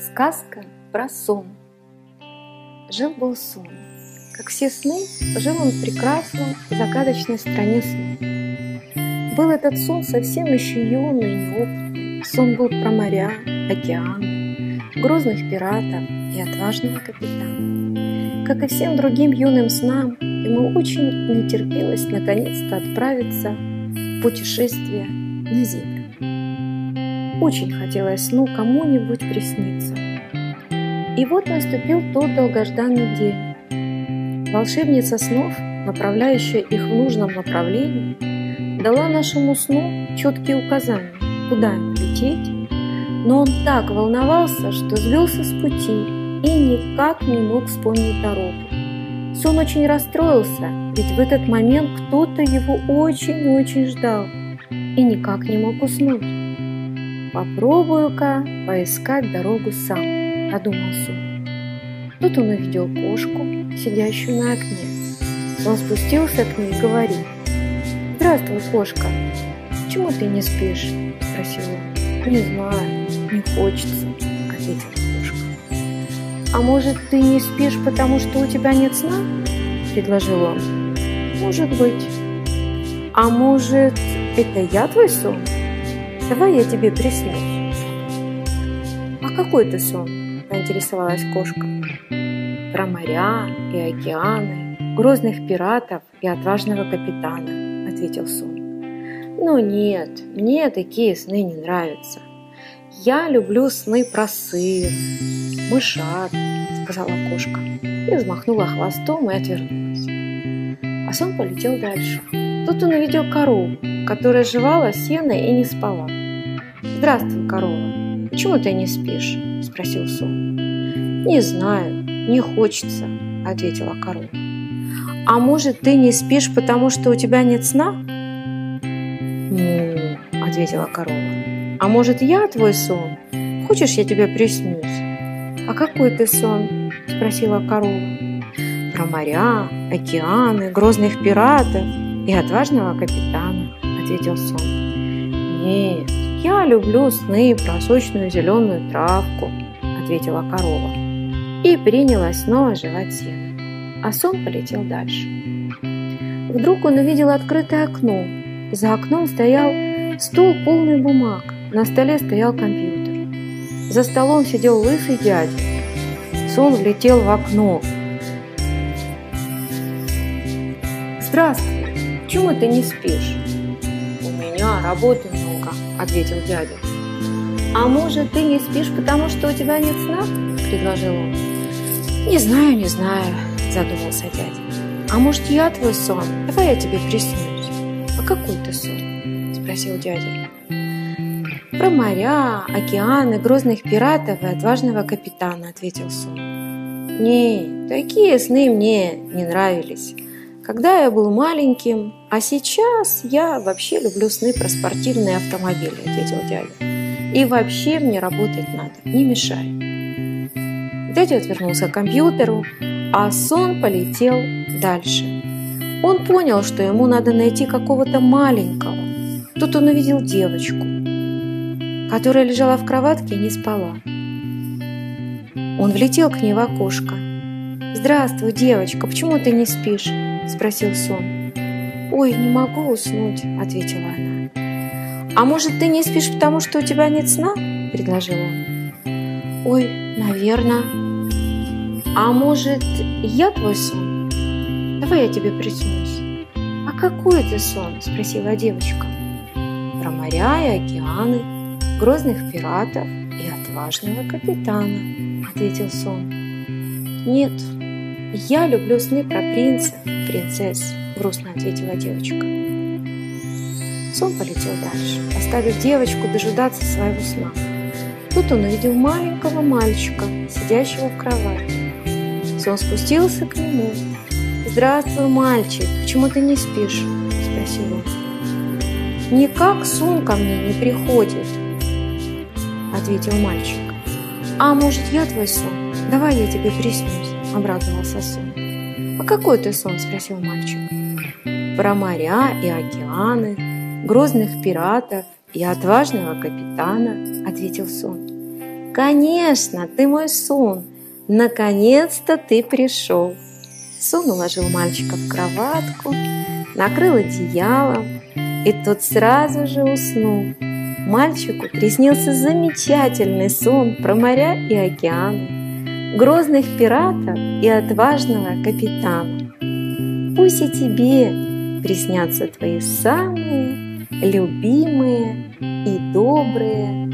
Сказка про сон. Жил-был сон. Как все сны, жил он в прекрасной, загадочной стране снов. Был этот сон совсем еще юный и неопытный. Сон был про моря, океаны, грозных пиратов и отважного капитана. Как и всем другим юным снам, ему очень не терпелось наконец-то отправиться в путешествие на землю. Очень хотелось сну кому-нибудь присниться. И вот наступил тот долгожданный день. Волшебница снов, направляющая их в нужном направлении, дала нашему сну четкие указания, куда лететь, но он так волновался, что сбился с пути и никак не мог вспомнить дорогу. Сон очень расстроился, ведь в этот момент кто-то его очень-очень ждал и никак не мог уснуть. Попробую-ка поискать дорогу сам, подумал Сон. Тут он увидел кошку, сидящую на окне. Он спустился к ней и говорит. «Здравствуй, кошка! Почему ты не спишь?» – спросил он. «Не знаю, не хочется», – ответила кошка. «А может, ты не спишь, потому что у тебя нет сна?» – предложил он. «Может быть». «А может, это я твой сон?» Давай я тебе приснюсь. А какой ты сон? Поинтересовалась кошка. Про моря и океаны, грозных пиратов и отважного капитана, ответил сон. Ну нет, мне такие сны не нравятся. Я люблю сны про сыр, мышат, сказала кошка и взмахнула хвостом и отвернулась. А сон полетел дальше. Тут он увидел корову, которая жевала сено и не спала. «Здравствуй, корова. Почему ты не спишь?» – спросил сон. «Не знаю, не хочется», – ответила корова. «А может, ты не спишь, потому что у тебя нет сна?» «Ну», – ответила корова. «А может, я твой сон? Хочешь, я тебе приснюсь?» «А какой ты сон?» – спросила корова. «Про моря, океаны, грозных пиратов и отважного капитана», – ответил сон. «Нет, «Я люблю сны про сочную зеленую травку», – ответила корова. И принялась снова жевать сено. А сон полетел дальше. Вдруг он увидел открытое окно. За окном стоял стол полный бумаг. На столе стоял компьютер. За столом сидел лысый дядя. Сон влетел в окно. «Здравствуй! Почему ты не спишь?» «У меня работы ответил дядя. «А может, ты не спишь, потому что у тебя нет сна?» – предложил он. «Не знаю, не знаю», – задумался дядя. «А может, я твой сон? Давай я тебе приснюсь». «А какой ты сон?» – спросил дядя. «Про моря, океаны, грозных пиратов и отважного капитана», – ответил сон. «Не, такие сны мне не нравились когда я был маленьким, а сейчас я вообще люблю сны про спортивные автомобили, ответил дядя. И вообще мне работать надо, не мешай. Дядя отвернулся к компьютеру, а сон полетел дальше. Он понял, что ему надо найти какого-то маленького. Тут он увидел девочку, которая лежала в кроватке и не спала. Он влетел к ней в окошко. «Здравствуй, девочка, почему ты не спишь?» Спросил сон. «Ой, не могу уснуть», — ответила она. «А может, ты не спишь, потому что у тебя нет сна?» — предложил он. «Ой, наверное». «А может, я твой сон? Давай я тебе приснусь». «А какой это сон?» — спросила девочка. «Про моря и океаны, грозных пиратов и отважного капитана», — ответил сон. «Нет, я люблю сны про принца принцесс», – грустно ответила девочка. Сон полетел дальше, оставив девочку дожидаться своего сна. Тут он увидел маленького мальчика, сидящего в кровати. Сон спустился к нему. «Здравствуй, мальчик, почему ты не спишь?» – спросил он. «Никак сон ко мне не приходит», – ответил мальчик. «А может, я твой сон? Давай я тебе приснюсь», – обрадовался сон. «А какой ты сон?» – спросил мальчик. «Про моря и океаны, грозных пиратов и отважного капитана», – ответил сон. Конечно, ты мой сон. Наконец-то ты пришел. Сон уложил мальчика в кроватку, накрыл одеялом, и тот сразу же уснул. Мальчику приснился замечательный сон про моря и океаны, грозных пиратов и отважного капитана. Пусть и тебе приснятся твои самые любимые и добрые